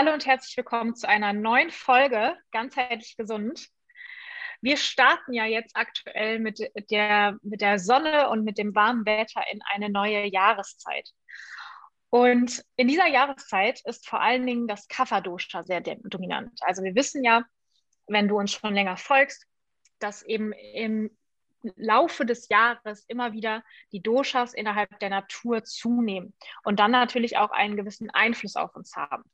Hallo und herzlich willkommen zu einer neuen Folge Ganzheitlich Gesund. Wir starten ja jetzt aktuell mit der, mit der Sonne und mit dem warmen Wetter in eine neue Jahreszeit. Und in dieser Jahreszeit ist vor allen Dingen das Kapha-Dosha sehr dominant. Also wir wissen ja, wenn du uns schon länger folgst, dass eben im Laufe des Jahres immer wieder die Doshas innerhalb der Natur zunehmen und dann natürlich auch einen gewissen Einfluss auf uns haben.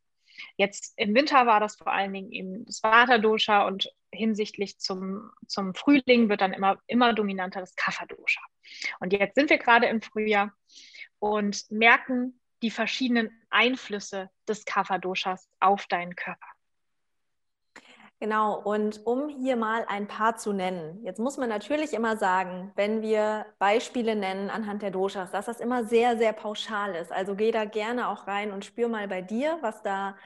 Jetzt im Winter war das vor allen Dingen eben das Vata-Dosha und hinsichtlich zum, zum Frühling wird dann immer, immer dominanter das Kapha-Dosha. Und jetzt sind wir gerade im Frühjahr und merken die verschiedenen Einflüsse des Kapha-Doshas auf deinen Körper. Genau, und um hier mal ein paar zu nennen. Jetzt muss man natürlich immer sagen, wenn wir Beispiele nennen anhand der Doshas, dass das immer sehr, sehr pauschal ist. Also geh da gerne auch rein und spür mal bei dir, was da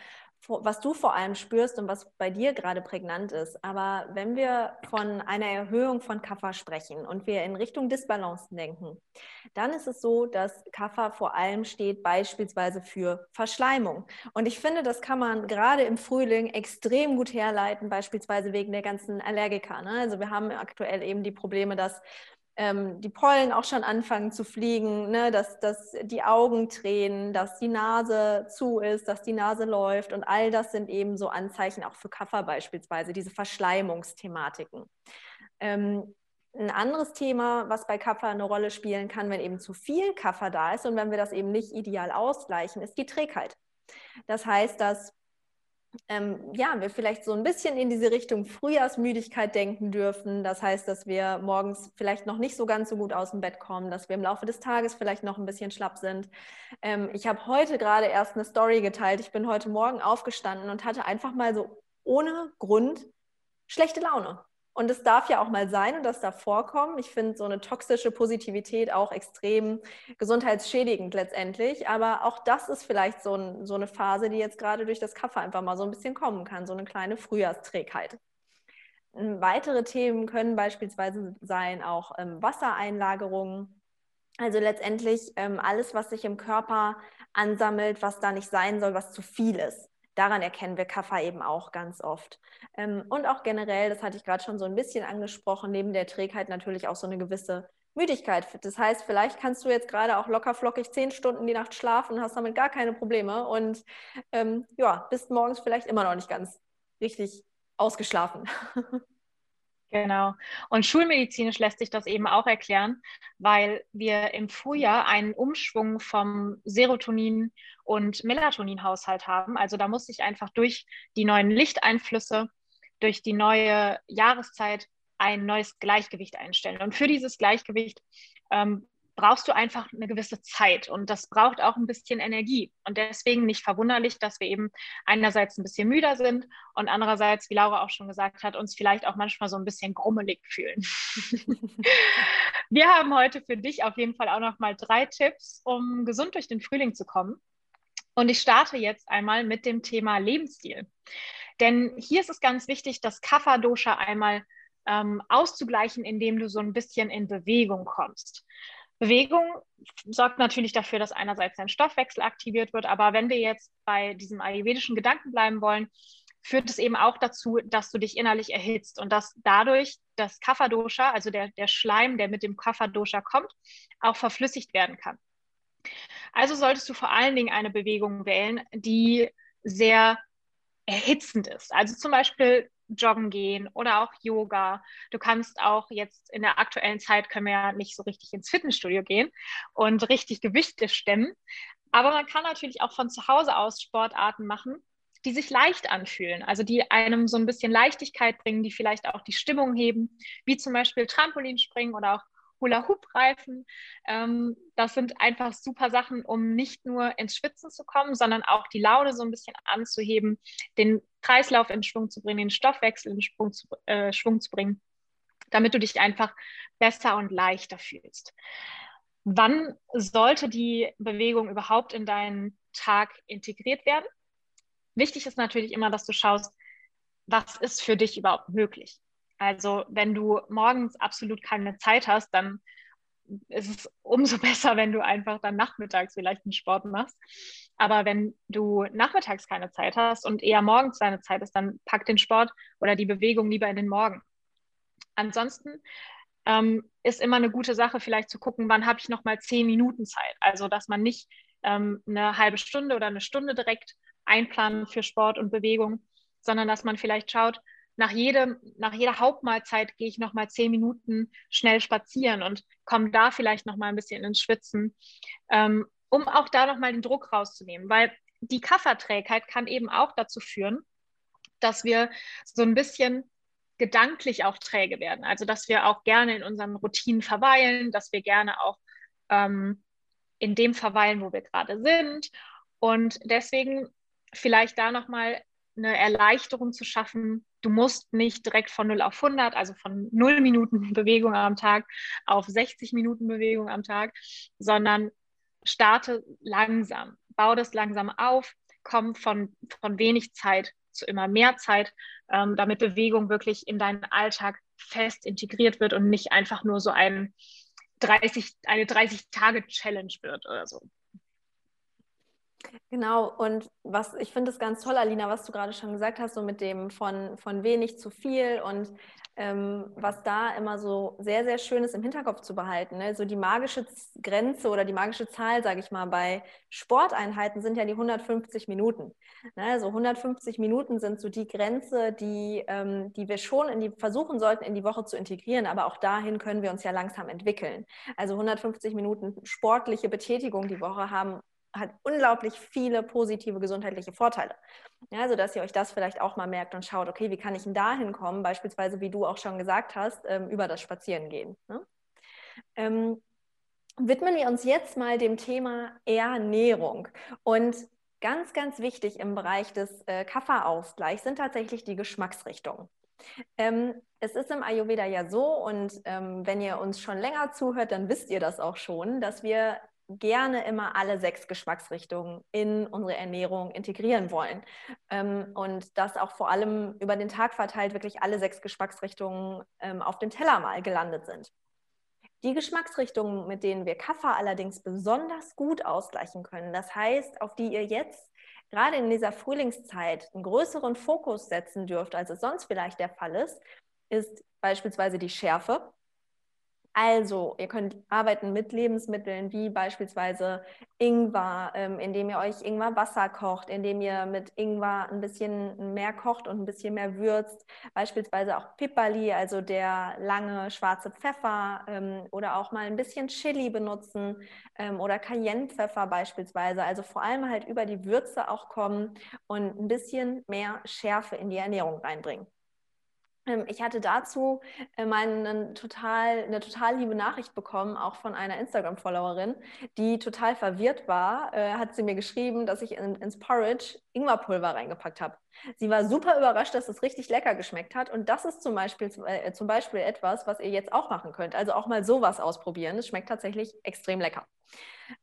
was du vor allem spürst und was bei dir gerade prägnant ist. Aber wenn wir von einer Erhöhung von Kaffer sprechen und wir in Richtung Disbalancen denken, dann ist es so, dass Kaffer vor allem steht beispielsweise für Verschleimung. Und ich finde, das kann man gerade im Frühling extrem gut herleiten, beispielsweise wegen der ganzen Allergiker. Ne? Also wir haben aktuell eben die Probleme, dass ähm, die Pollen auch schon anfangen zu fliegen, ne? dass, dass die Augen tränen, dass die Nase zu ist, dass die Nase läuft und all das sind eben so Anzeichen auch für Kaffer beispielsweise, diese Verschleimungsthematiken. Ähm, ein anderes Thema, was bei Kaffer eine Rolle spielen kann, wenn eben zu viel Kaffer da ist und wenn wir das eben nicht ideal ausgleichen, ist die Trägheit. Das heißt, dass ähm, ja, wir vielleicht so ein bisschen in diese Richtung Frühjahrsmüdigkeit denken dürfen. Das heißt, dass wir morgens vielleicht noch nicht so ganz so gut aus dem Bett kommen, dass wir im Laufe des Tages vielleicht noch ein bisschen schlapp sind. Ähm, ich habe heute gerade erst eine Story geteilt. Ich bin heute Morgen aufgestanden und hatte einfach mal so ohne Grund schlechte Laune. Und es darf ja auch mal sein und das darf vorkommen. Ich finde so eine toxische Positivität auch extrem gesundheitsschädigend letztendlich. Aber auch das ist vielleicht so, ein, so eine Phase, die jetzt gerade durch das Kaffee einfach mal so ein bisschen kommen kann, so eine kleine Frühjahrsträgheit. Ähm, weitere Themen können beispielsweise sein auch ähm, Wassereinlagerungen. Also letztendlich ähm, alles, was sich im Körper ansammelt, was da nicht sein soll, was zu viel ist daran erkennen wir Kaffer eben auch ganz oft. Ähm, und auch generell, das hatte ich gerade schon so ein bisschen angesprochen, neben der Trägheit natürlich auch so eine gewisse Müdigkeit. Das heißt, vielleicht kannst du jetzt gerade auch locker flockig zehn Stunden die Nacht schlafen, hast damit gar keine Probleme und ähm, ja, bist morgens vielleicht immer noch nicht ganz richtig ausgeschlafen. Genau. Und schulmedizinisch lässt sich das eben auch erklären, weil wir im Frühjahr einen Umschwung vom Serotonin- und Melatoninhaushalt haben. Also da muss sich einfach durch die neuen Lichteinflüsse, durch die neue Jahreszeit ein neues Gleichgewicht einstellen. Und für dieses Gleichgewicht ähm, brauchst du einfach eine gewisse Zeit und das braucht auch ein bisschen Energie. Und deswegen nicht verwunderlich, dass wir eben einerseits ein bisschen müder sind und andererseits, wie Laura auch schon gesagt hat, uns vielleicht auch manchmal so ein bisschen grummelig fühlen. wir haben heute für dich auf jeden Fall auch noch mal drei Tipps, um gesund durch den Frühling zu kommen. Und ich starte jetzt einmal mit dem Thema Lebensstil. Denn hier ist es ganz wichtig, das Kapha-Dosha einmal ähm, auszugleichen, indem du so ein bisschen in Bewegung kommst. Bewegung sorgt natürlich dafür, dass einerseits dein Stoffwechsel aktiviert wird, aber wenn wir jetzt bei diesem ayurvedischen Gedanken bleiben wollen, führt es eben auch dazu, dass du dich innerlich erhitzt und dass dadurch das Kapha-Dosha, also der, der Schleim, der mit dem Kapha-Dosha kommt, auch verflüssigt werden kann. Also solltest du vor allen Dingen eine Bewegung wählen, die sehr erhitzend ist. Also zum Beispiel joggen gehen oder auch Yoga. Du kannst auch jetzt in der aktuellen Zeit können wir ja nicht so richtig ins Fitnessstudio gehen und richtig Gewichte stemmen. Aber man kann natürlich auch von zu Hause aus Sportarten machen, die sich leicht anfühlen, also die einem so ein bisschen Leichtigkeit bringen, die vielleicht auch die Stimmung heben, wie zum Beispiel Trampolinspringen oder auch Hula-Hoop-Reifen. Ähm, das sind einfach super Sachen, um nicht nur ins Schwitzen zu kommen, sondern auch die Laune so ein bisschen anzuheben, den Kreislauf in Schwung zu bringen, den Stoffwechsel in Schwung zu, äh, Schwung zu bringen, damit du dich einfach besser und leichter fühlst. Wann sollte die Bewegung überhaupt in deinen Tag integriert werden? Wichtig ist natürlich immer, dass du schaust, was ist für dich überhaupt möglich. Also wenn du morgens absolut keine Zeit hast, dann ist es umso besser, wenn du einfach dann nachmittags vielleicht einen Sport machst. Aber wenn du nachmittags keine Zeit hast und eher morgens deine Zeit ist, dann pack den Sport oder die Bewegung lieber in den Morgen. Ansonsten ähm, ist immer eine gute Sache, vielleicht zu gucken, wann habe ich noch mal zehn Minuten Zeit. Also dass man nicht ähm, eine halbe Stunde oder eine Stunde direkt einplanen für Sport und Bewegung, sondern dass man vielleicht schaut, nach, jedem, nach jeder Hauptmahlzeit gehe ich noch mal zehn Minuten schnell spazieren und komme da vielleicht noch mal ein bisschen ins Schwitzen, ähm, um auch da noch mal den Druck rauszunehmen, weil die Kafferträgheit kann eben auch dazu führen, dass wir so ein bisschen gedanklich auch träge werden. Also dass wir auch gerne in unseren Routinen verweilen, dass wir gerne auch ähm, in dem verweilen, wo wir gerade sind. Und deswegen vielleicht da nochmal eine Erleichterung zu schaffen. Du musst nicht direkt von 0 auf 100, also von 0 Minuten Bewegung am Tag auf 60 Minuten Bewegung am Tag, sondern starte langsam, bau das langsam auf, komm von, von wenig Zeit zu immer mehr Zeit, ähm, damit Bewegung wirklich in deinen Alltag fest integriert wird und nicht einfach nur so ein 30, eine 30-Tage-Challenge wird oder so. Genau, und was ich finde es ganz toll, Alina, was du gerade schon gesagt hast, so mit dem von, von wenig zu viel und ähm, was da immer so sehr, sehr schön ist im Hinterkopf zu behalten. Ne? So die magische Grenze oder die magische Zahl, sage ich mal, bei Sporteinheiten sind ja die 150 Minuten. Ne? Also 150 Minuten sind so die Grenze, die, ähm, die wir schon in die, versuchen sollten, in die Woche zu integrieren, aber auch dahin können wir uns ja langsam entwickeln. Also 150 Minuten sportliche Betätigung die Woche haben hat unglaublich viele positive gesundheitliche Vorteile. Ja, also dass ihr euch das vielleicht auch mal merkt und schaut, okay, wie kann ich denn da hinkommen, beispielsweise, wie du auch schon gesagt hast, ähm, über das Spazierengehen. Ne? Ähm, widmen wir uns jetzt mal dem Thema Ernährung. Und ganz, ganz wichtig im Bereich des äh, Kafferausgleichs sind tatsächlich die Geschmacksrichtungen. Ähm, es ist im Ayurveda ja so, und ähm, wenn ihr uns schon länger zuhört, dann wisst ihr das auch schon, dass wir gerne immer alle sechs Geschmacksrichtungen in unsere Ernährung integrieren wollen. Ähm, und dass auch vor allem über den Tag verteilt wirklich alle sechs Geschmacksrichtungen ähm, auf dem Teller mal gelandet sind. Die Geschmacksrichtungen, mit denen wir Kaffer allerdings besonders gut ausgleichen können, das heißt, auf die ihr jetzt gerade in dieser Frühlingszeit einen größeren Fokus setzen dürft, als es sonst vielleicht der Fall ist, ist beispielsweise die Schärfe. Also, ihr könnt arbeiten mit Lebensmitteln wie beispielsweise Ingwer, ähm, indem ihr euch Ingwer Wasser kocht, indem ihr mit Ingwer ein bisschen mehr kocht und ein bisschen mehr würzt. Beispielsweise auch Pipperli, also der lange schwarze Pfeffer ähm, oder auch mal ein bisschen Chili benutzen ähm, oder Cayennepfeffer beispielsweise. Also vor allem halt über die Würze auch kommen und ein bisschen mehr Schärfe in die Ernährung reinbringen. Ähm, ich hatte dazu äh, mal eine total, eine total liebe Nachricht bekommen, auch von einer Instagram-Followerin, die total verwirrt war. Äh, hat sie mir geschrieben, dass ich in, ins Porridge Ingwerpulver reingepackt habe. Sie war super überrascht, dass es richtig lecker geschmeckt hat. Und das ist zum Beispiel, äh, zum Beispiel etwas, was ihr jetzt auch machen könnt. Also auch mal sowas ausprobieren. Es schmeckt tatsächlich extrem lecker.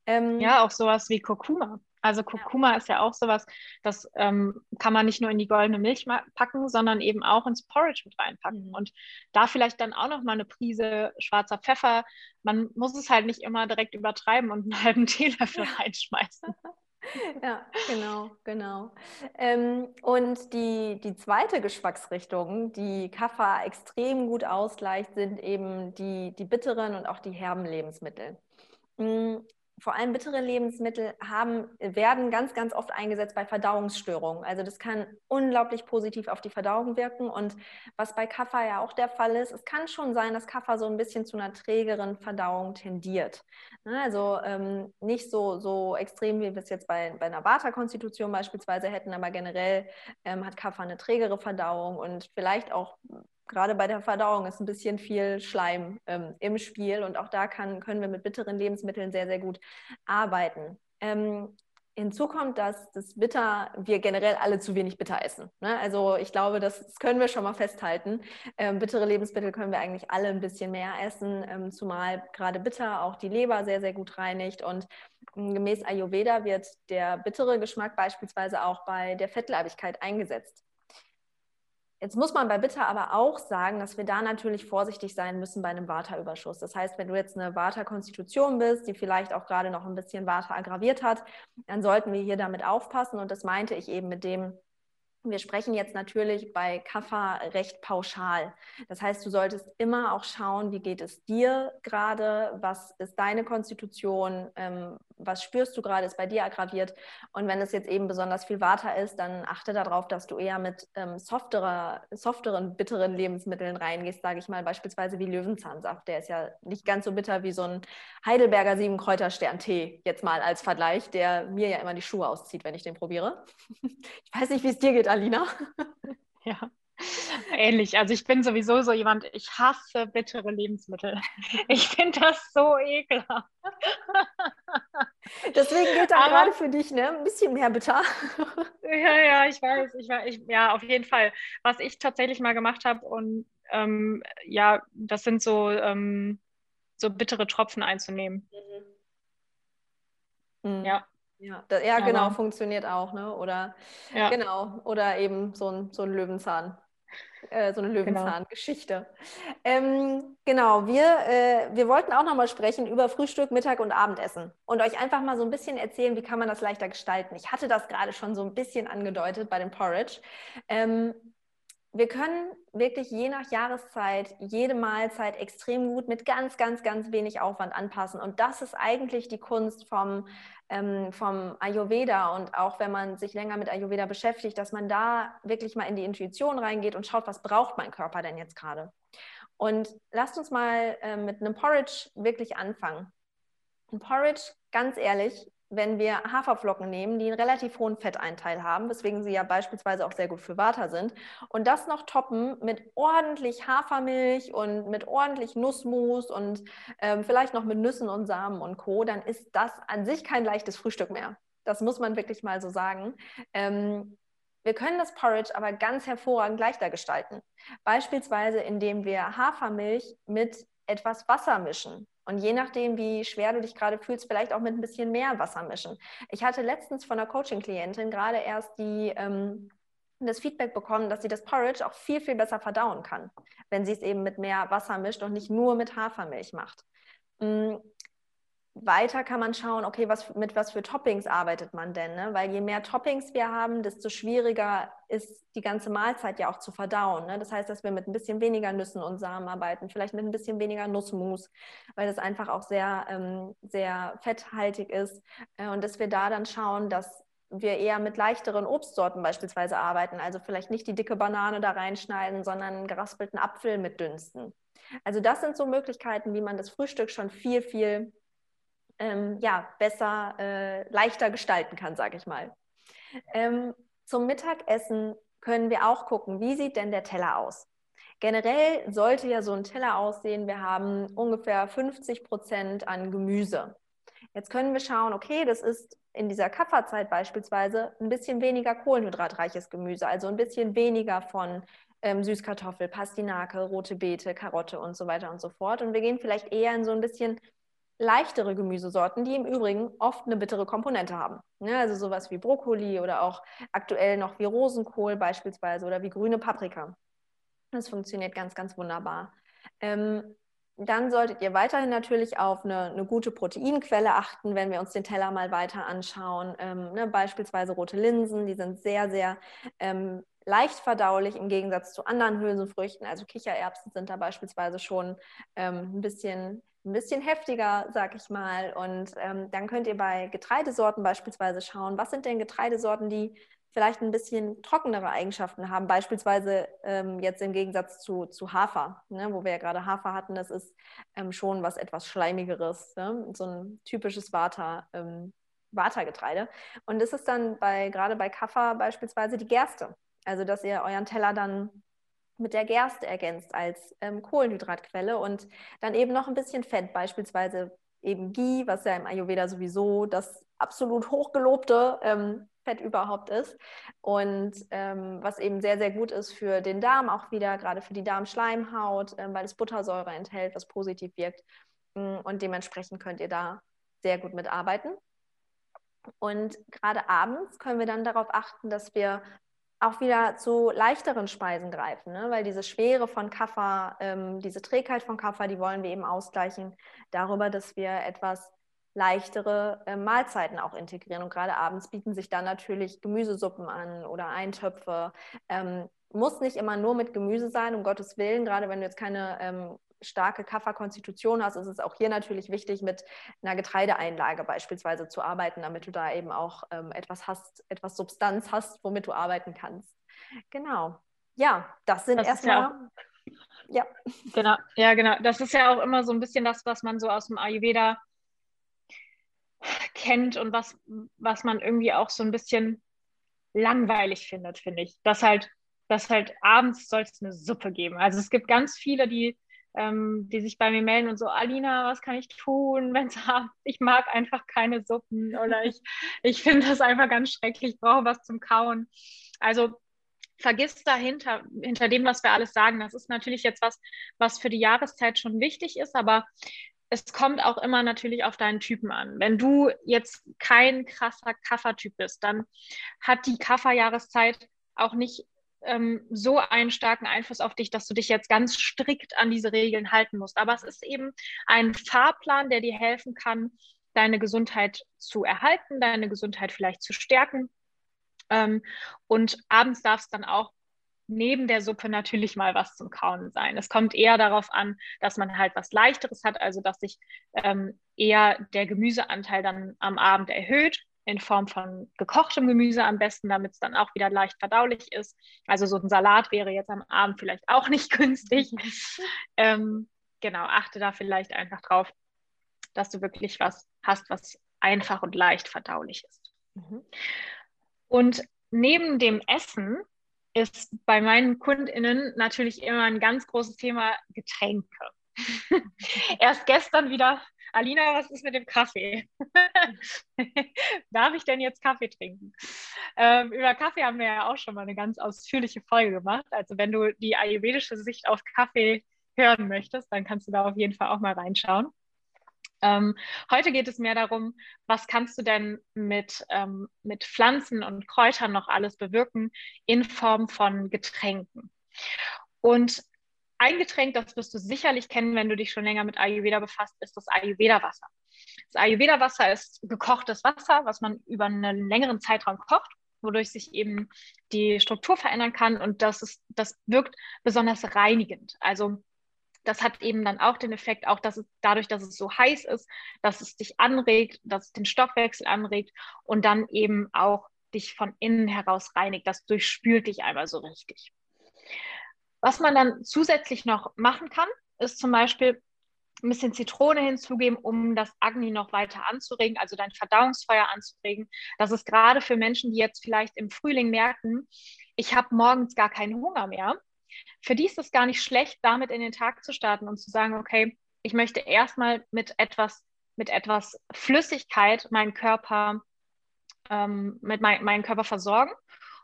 Ähm, ja, auch sowas wie Kurkuma. Also Kurkuma ja. ist ja auch sowas, das ähm, kann man nicht nur in die goldene Milch packen, sondern eben auch ins Porridge mit reinpacken. Mhm. Und da vielleicht dann auch noch mal eine Prise schwarzer Pfeffer. Man muss es halt nicht immer direkt übertreiben und einen halben Teelöffel ja. reinschmeißen. Ja, genau, genau. Ähm, und die, die zweite Geschmacksrichtung, die Kaffer extrem gut ausgleicht, sind eben die, die bitteren und auch die herben Lebensmittel. Vor allem bittere Lebensmittel haben, werden ganz, ganz oft eingesetzt bei Verdauungsstörungen. Also das kann unglaublich positiv auf die Verdauung wirken. Und was bei Kaffer ja auch der Fall ist, es kann schon sein, dass Kaffer so ein bisschen zu einer trägeren Verdauung tendiert. Ne, also ähm, nicht so, so extrem, wie wir es jetzt bei, bei einer Vata-Konstitution beispielsweise hätten, aber generell ähm, hat Kaffer eine trägere Verdauung und vielleicht auch gerade bei der Verdauung ist ein bisschen viel Schleim ähm, im Spiel und auch da kann, können wir mit bitteren Lebensmitteln sehr, sehr gut arbeiten. Ähm, Hinzu kommt, dass das Bitter, wir generell alle zu wenig Bitter essen. Ne? Also ich glaube, das, können wir schon mal festhalten. Ähm, bittere Lebensmittel können wir eigentlich alle ein bisschen mehr essen, ähm, zumal gerade Bitter auch die Leber sehr, sehr gut reinigt. Und ähm, gemäß Ayurveda wird der bittere Geschmack beispielsweise auch bei der Fettleibigkeit eingesetzt. Jetzt muss man bei Bitter aber auch sagen, dass wir da natürlich vorsichtig sein müssen bei einem Vata-Überschuss. Das heißt, wenn du jetzt eine Vata-Konstitution bist, die vielleicht auch gerade noch ein bisschen Vata aggraviert hat, dann sollten wir hier damit aufpassen. Und das meinte ich eben mit dem, wir sprechen jetzt natürlich bei Kaffa recht pauschal. Das heißt, du solltest immer auch schauen, wie geht es dir gerade, was ist deine Konstitution, ähm, was spürst du gerade, ist bei dir aggraviert. Und wenn es jetzt eben besonders viel Water ist, dann achte darauf, dass du eher mit ähm, softerer, softeren, bitteren Lebensmitteln reingehst, sage ich mal, beispielsweise wie Löwenzahnsaft. Der ist ja nicht ganz so bitter wie so ein Heidelberger Siebenkräuterstern-Tee, jetzt mal als Vergleich, der mir ja immer die Schuhe auszieht, wenn ich den probiere. ich weiß nicht, wie es dir geht, Alina. Ja. Ähnlich. Also ich bin sowieso so jemand, ich hasse bittere Lebensmittel. Ich finde das so ekelhaft. Deswegen gilt dann gerade für dich, ne? Ein bisschen mehr bitter. Ja, ja, ich weiß. Ich weiß ich, ja, auf jeden Fall. Was ich tatsächlich mal gemacht habe und ähm, ja, das sind so, ähm, so bittere Tropfen einzunehmen. Mhm. Ja. Ja, das, ja genau, Aber, funktioniert auch, ne? Oder ja. genau, oder eben so ein, so ein Löwenzahn. Äh, so eine genau. Löwenzahn-Geschichte. Genau, ähm, genau wir, äh, wir wollten auch nochmal sprechen über Frühstück, Mittag und Abendessen und euch einfach mal so ein bisschen erzählen, wie kann man das leichter gestalten. Ich hatte das gerade schon so ein bisschen angedeutet bei dem Porridge. Ähm, wir können wirklich je nach Jahreszeit jede Mahlzeit extrem gut mit ganz, ganz, ganz wenig Aufwand anpassen. Und das ist eigentlich die Kunst vom, ähm, vom Ayurveda. Und auch wenn man sich länger mit Ayurveda beschäftigt, dass man da wirklich mal in die Intuition reingeht und schaut, was braucht mein Körper denn jetzt gerade. Und lasst uns mal äh, mit einem Porridge wirklich anfangen. Ein Porridge, ganz ehrlich, wenn wir Haferflocken nehmen, die einen relativ hohen Fetteinteil haben, weswegen sie ja beispielsweise auch sehr gut für Vata sind, und das noch toppen mit ordentlich Hafermilch und mit ordentlich Nussmus und ähm, vielleicht noch mit Nüssen und Samen und Co., dann ist das an sich kein leichtes Frühstück mehr. Das muss man wirklich mal so sagen. Ähm, wir können das Porridge aber ganz hervorragend leichter gestalten. Beispielsweise, indem wir Hafermilch mit etwas Wasser mischen. Und je nachdem, wie schwer du dich gerade fühlst, vielleicht auch mit ein bisschen mehr Wasser mischen. Ich hatte letztens von einer Coaching-Klientin gerade erst die, ähm, das Feedback bekommen, dass sie das Porridge auch viel, viel besser verdauen kann, wenn sie es eben mit mehr Wasser mischt und nicht nur mit Hafermilch macht. Weiter kann man schauen, okay, was, mit was für Toppings arbeitet man denn? Ne? Weil je mehr Toppings wir haben, desto schwieriger ist die ganze Mahlzeit ja auch zu verdauen. Ne? Das heißt, dass wir mit ein bisschen weniger Nüssen und Samen arbeiten, vielleicht mit ein bisschen weniger Nussmus, weil das einfach auch sehr, ähm, sehr fetthaltig ist. Äh, und dass wir da dann schauen, dass wir eher mit leichteren Obstsorten beispielsweise arbeiten. Also vielleicht nicht die dicke Banane da reinschneiden, sondern einen geraspelten Apfel mit dünsten. Also das sind so Möglichkeiten, wie man das Frühstück schon viel, viel ähm, ja, besser, äh, leichter gestalten kann, sage ich mal. Ähm, zum Mittagessen können wir auch gucken, wie sieht denn der Teller aus? Generell sollte ja so ein Teller aussehen, wir haben ungefähr 50 Prozent an Gemüse. Jetzt können wir schauen, okay, das ist in dieser Kafferzeit beispielsweise ein bisschen weniger kohlenhydratreiches Gemüse, also ein bisschen weniger von ähm, Süßkartoffel, Pastinake, rote Beete, Karotte und so weiter und so fort. Und wir gehen vielleicht eher in so ein bisschen leichtere Gemüsesorten, die im Übrigen oft eine bittere Komponente haben. Ja, also sowas wie Brokkoli oder auch aktuell noch wie Rosenkohl beispielsweise oder wie grüne Paprika. Das funktioniert ganz, ganz wunderbar. Ähm, dann solltet ihr weiterhin natürlich auf eine, eine, gute Proteinquelle achten, wenn wir uns den Teller mal weiter anschauen. Ähm, ne, beispielsweise rote Linsen, die sind sehr, sehr ähm, leicht verdaulich im Gegensatz zu anderen Hülsenfrüchten. Also Kichererbsen sind da beispielsweise schon ähm, ein bisschen ein bisschen heftiger, sag ich mal. Und ähm, dann könnt ihr bei Getreidesorten beispielsweise schauen, was sind denn Getreidesorten, die vielleicht ein bisschen trockenere Eigenschaften haben, beispielsweise ähm, jetzt im Gegensatz zu, zu Hafer, ne, wo wir ja gerade Hafer hatten, das ist ähm, schon was etwas Schleimigeres, ne? so ein typisches ähm, Vata-Getreide. Und das ist dann bei, gerade bei Kaffer beispielsweise die Gerste. Also, dass ihr euren Teller dann mit der Gerste ergänzt als ähm, Kohlenhydratquelle und dann eben noch ein bisschen Fett, beispielsweise eben Ghee, was ja im Ayurveda sowieso das absolut hochgelobte ähm, Fett überhaupt ist und ähm, was eben sehr, sehr gut ist für den Darm auch wieder, gerade für die Darmschleimhaut, ähm, weil es Buttersäure enthält, was positiv wirkt mm, und dementsprechend könnt ihr da sehr gut mitarbeiten. Und gerade abends können wir dann darauf achten, dass wir auch wieder zu leichteren Speisen greifen, ne? weil diese Schwere von Kaffer, ähm, diese Trägheit von Kaffer, die wollen wir eben ausgleichen darüber, dass wir etwas leichtere äh, Mahlzeiten auch integrieren. Und gerade abends bieten sich dann natürlich Gemüsesuppen an oder Eintöpfe. Ähm, muss nicht immer nur mit Gemüse sein, um Gottes Willen. Gerade wenn du jetzt keine ähm, starke Kafferkonstitution hast, ist es auch hier natürlich wichtig, mit einer Getreideeinlage beispielsweise zu arbeiten, damit du da eben auch ähm, etwas hast, etwas Substanz hast, womit du arbeiten kannst. Genau. Ja, das sind erstmal. Ja, Genau, ja, genau. Das ist ja auch immer so ein bisschen das, was man so aus dem Ayurveda kennt und was, was man irgendwie auch so ein bisschen langweilig findet, finde ich. Dass halt, dass halt abends soll es eine Suppe geben. Also es gibt ganz viele, die ähm, die sich bei mir melden und so, Alina, was kann ich tun, wenn es ich mag einfach keine Suppen oder ich, ich finde das einfach ganz schrecklich, ich brauche was zum Kauen. Also vergiss dahinter, hinter dem, was wir alles sagen. Das ist natürlich jetzt was, was für die Jahreszeit schon wichtig ist, aber es kommt auch immer natürlich auf deinen Typen an. Wenn du jetzt kein krasser Kaffertyp bist, dann hat die Kafferjahreszeit auch nicht ähm, so einen starken Einfluss auf dich, dass du dich jetzt ganz strikt an diese Regeln halten musst. Aber es ist eben ein Fahrplan, der dir helfen kann, deine Gesundheit zu erhalten, deine Gesundheit vielleicht zu stärken. Ähm, und abends darf es dann auch neben der Suppe natürlich mal was zum Kauen sein. Es kommt eher darauf an, dass man halt was Leichteres hat, also dass sich ähm, eher der Gemüseanteil dann am Abend erhöht in Form von gekochtem Gemüse am besten, damit es dann auch wieder leicht verdaulich ist. Also so ein Salat wäre jetzt am Abend vielleicht auch nicht günstig. ähm, genau, achte da vielleicht einfach drauf, dass du wirklich was hast, was einfach und leicht verdaulich ist. Mhm. Und neben dem Essen ist bei meinen KundInnen natürlich immer ein ganz großes Thema Getränke. Erst gestern wieder Alina, was ist mit dem Kaffee? Darf ich denn jetzt Kaffee trinken? Ähm, über Kaffee haben wir ja auch schon mal eine ganz ausführliche Folge gemacht. Also wenn du die ayurvedische Sicht auf Kaffee hören möchtest, dann kannst du da auf jeden Fall auch mal reinschauen. Ähm, heute geht es mehr darum, was kannst du denn mit, ähm, mit Pflanzen und Kräutern noch alles bewirken in Form von Getränken. Und ein Getränk, das wirst du sicherlich kennen, wenn du dich schon länger mit Ayurveda befasst, ist das Ayurveda-Wasser. Das Ayurveda-Wasser ist gekochtes Wasser, was man über einen längeren Zeitraum kocht, wodurch sich eben die Struktur verändern kann und das, ist, das wirkt besonders reinigend. Also das hat eben dann auch den Effekt, auch dass es dadurch, dass es so heiß ist, dass es dich anregt, dass es den Stoffwechsel anregt und dann eben auch dich von innen heraus reinigt. Das durchspült dich einmal so richtig. Was man dann zusätzlich noch machen kann, ist zum Beispiel ein bisschen Zitrone hinzugeben, um das Agni noch weiter anzuregen, also dein Verdauungsfeuer anzuregen. Das ist gerade für Menschen, die jetzt vielleicht im Frühling merken, ich habe morgens gar keinen Hunger mehr. Für die ist es gar nicht schlecht, damit in den Tag zu starten und zu sagen, okay, ich möchte erstmal mit etwas, mit etwas Flüssigkeit meinen Körper, ähm, mit mein, meinen Körper versorgen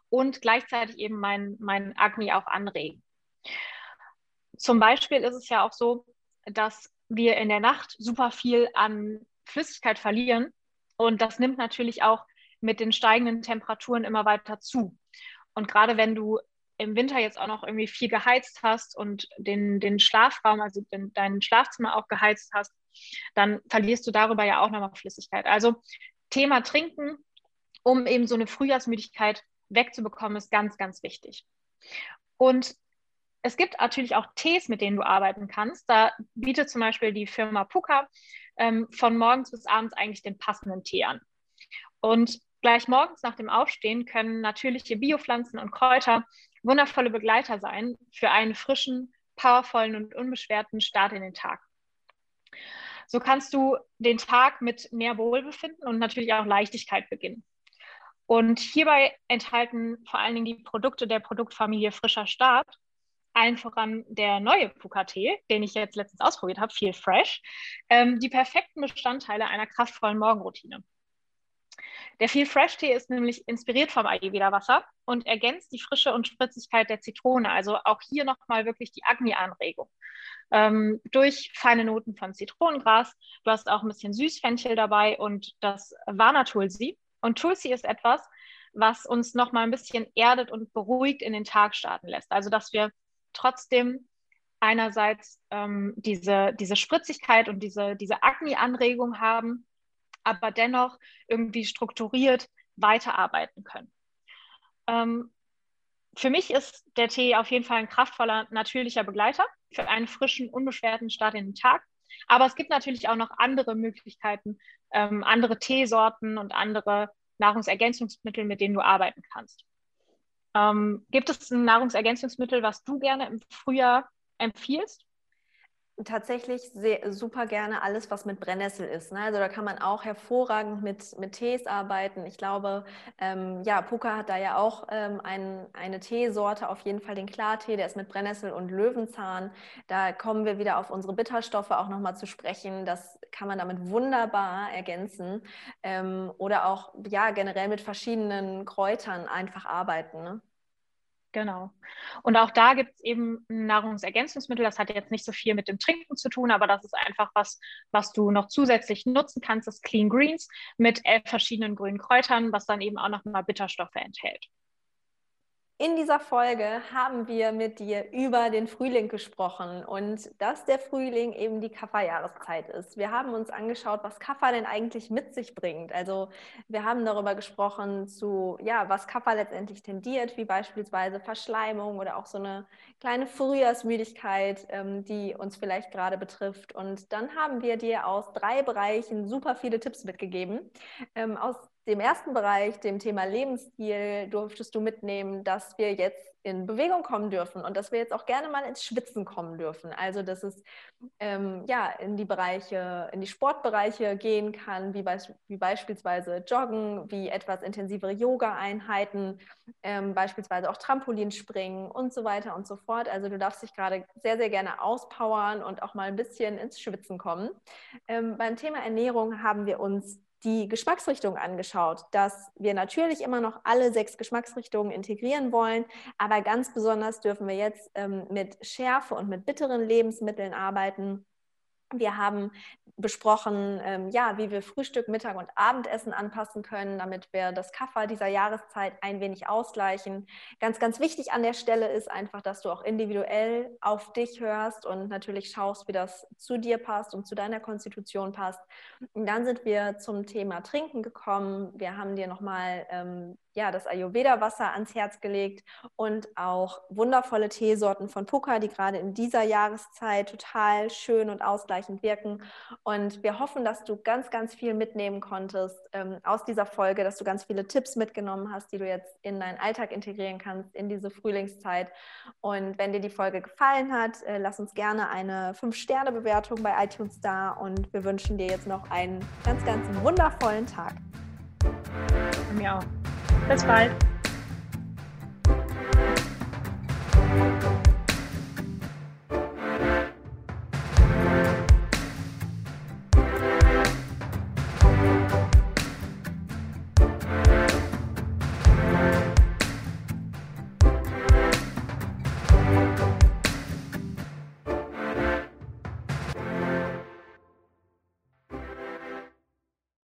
und gleichzeitig eben meinen mein Agni auch anregen. Zum Beispiel ist es ja auch so, dass wir in der Nacht super viel an Flüssigkeit verlieren und das nimmt natürlich auch mit den steigenden Temperaturen immer weiter zu. Und gerade wenn du im Winter jetzt auch noch irgendwie viel geheizt hast und den, den Schlafraum, also den, dein Schlafzimmer auch geheizt hast, dann verlierst du darüber ja auch nochmal Flüssigkeit. Also Thema Trinken, um eben so eine Frühjahrsmüdigkeit wegzubekommen, ist ganz, ganz wichtig. Und es gibt natürlich auch Tees, mit denen du arbeiten kannst. Da bietet zum Beispiel die Firma Puka ähm, von morgens bis abends eigentlich den passenden Tee an. Und gleich morgens nach dem Aufstehen können natürliche Biopflanzen und Kräuter wundervolle Begleiter sein für einen frischen, powervollen und unbeschwerten Start in den Tag. So kannst du den Tag mit mehr Wohlbefinden und natürlich auch Leichtigkeit beginnen. Und hierbei enthalten vor allen Dingen die Produkte der Produktfamilie Frischer Start allen voran der neue Puka-Tee, den ich jetzt letztens ausprobiert habe, viel fresh, ähm, die perfekten Bestandteile einer kraftvollen Morgenroutine. Der Feel Fresh Tee ist nämlich inspiriert vom Ayurveda-Wasser und ergänzt die Frische und Spritzigkeit der Zitrone. Also auch hier nochmal wirklich die Agni-Anregung. Ähm, durch feine Noten von Zitronengras. Du hast auch ein bisschen Süßfenchel dabei und das Vana Tulsi. Und Tulsi ist etwas, was uns nochmal ein bisschen erdet und beruhigt in den Tag starten lässt. Also dass wir trotzdem einerseits ähm, diese, diese Spritzigkeit und diese, diese Agni-Anregung haben, aber dennoch irgendwie strukturiert weiterarbeiten können. Ähm, für mich ist der Tee auf jeden Fall ein kraftvoller, natürlicher Begleiter für einen frischen, unbeschwerten Start in den Tag. Aber es gibt natürlich auch noch andere Möglichkeiten, ähm, andere Teesorten und andere Nahrungsergänzungsmittel, mit denen du arbeiten kannst. Ähm, gibt es ein Nahrungsergänzungsmittel, was du gerne im Frühjahr empfiehlst? Tatsächlich sehr, super gerne alles, was mit Brennnessel ist. Ne? Also da kann man auch hervorragend mit, mit Tees arbeiten. Ich glaube, ähm, ja, Puka hat da ja auch ähm, ein, eine Teesorte, auf jeden Fall den Klartee, der ist mit Brennnessel und Löwenzahn. Da kommen wir wieder auf unsere Bitterstoffe auch nochmal zu sprechen. Das kann man damit wunderbar ergänzen. Ähm, oder auch ja, generell mit verschiedenen Kräutern einfach arbeiten. Ne? Genau. Und auch da gibt es eben Nahrungsergänzungsmittel. Das hat jetzt nicht so viel mit dem Trinken zu tun, aber das ist einfach was, was du noch zusätzlich nutzen kannst. Das Clean Greens mit elf verschiedenen grünen Kräutern, was dann eben auch nochmal Bitterstoffe enthält. In dieser Folge haben wir mit dir über den Frühling gesprochen und dass der Frühling eben die Kafferjahreszeit ist. Wir haben uns angeschaut, was Kaffer denn eigentlich mit sich bringt. Also wir haben darüber gesprochen, zu ja, was Kaffer letztendlich tendiert, wie beispielsweise Verschleimung oder auch so eine kleine Frühjahrsmüdigkeit, ähm, die uns vielleicht gerade betrifft. Und dann haben wir dir aus drei Bereichen super viele Tipps mitgegeben, ähm, aus dem ersten Bereich, dem Thema Lebensstil, durftest du mitnehmen, dass wir jetzt in Bewegung kommen dürfen und dass wir jetzt auch gerne mal ins Schwitzen kommen dürfen. Also dass es ähm, ja in die Bereiche, in die Sportbereiche gehen kann, wie, be wie beispielsweise Joggen, wie etwas intensivere Yoga-Einheiten, ähm, beispielsweise auch Trampolinspringen und so weiter und so fort. Also du darfst dich gerade sehr, sehr gerne auspowern und auch mal ein bisschen ins Schwitzen kommen. Ähm, beim Thema Ernährung haben wir uns die Geschmacksrichtung angeschaut, dass wir natürlich immer noch alle sechs Geschmacksrichtungen integrieren wollen, aber ganz besonders dürfen wir jetzt ähm, mit Schärfe und mit bitteren Lebensmitteln arbeiten wir haben besprochen, ähm, ja, wie wir Frühstück, Mittag und Abendessen anpassen können, damit wir das Kaffer dieser Jahreszeit ein wenig ausgleichen. Ganz, ganz wichtig an der Stelle ist einfach, dass du auch individuell auf dich hörst und natürlich schaust, wie das zu dir passt und zu deiner Konstitution passt. Und dann sind wir zum Thema Trinken gekommen. Wir haben dir nochmal ähm, ja, das Ayurveda-Wasser ans Herz gelegt und auch wundervolle Teesorten von Puka, die gerade in dieser Jahreszeit total schön und ausgleichend wirken. Und wir hoffen, dass du ganz, ganz viel mitnehmen konntest ähm, aus dieser Folge, dass du ganz viele Tipps mitgenommen hast, die du jetzt in deinen Alltag integrieren kannst in diese Frühlingszeit. Und wenn dir die Folge gefallen hat, äh, lass uns gerne eine 5-Sterne-Bewertung bei iTunes da und wir wünschen dir jetzt noch einen ganz, ganz wundervollen Tag. Mir auch. Bis bald.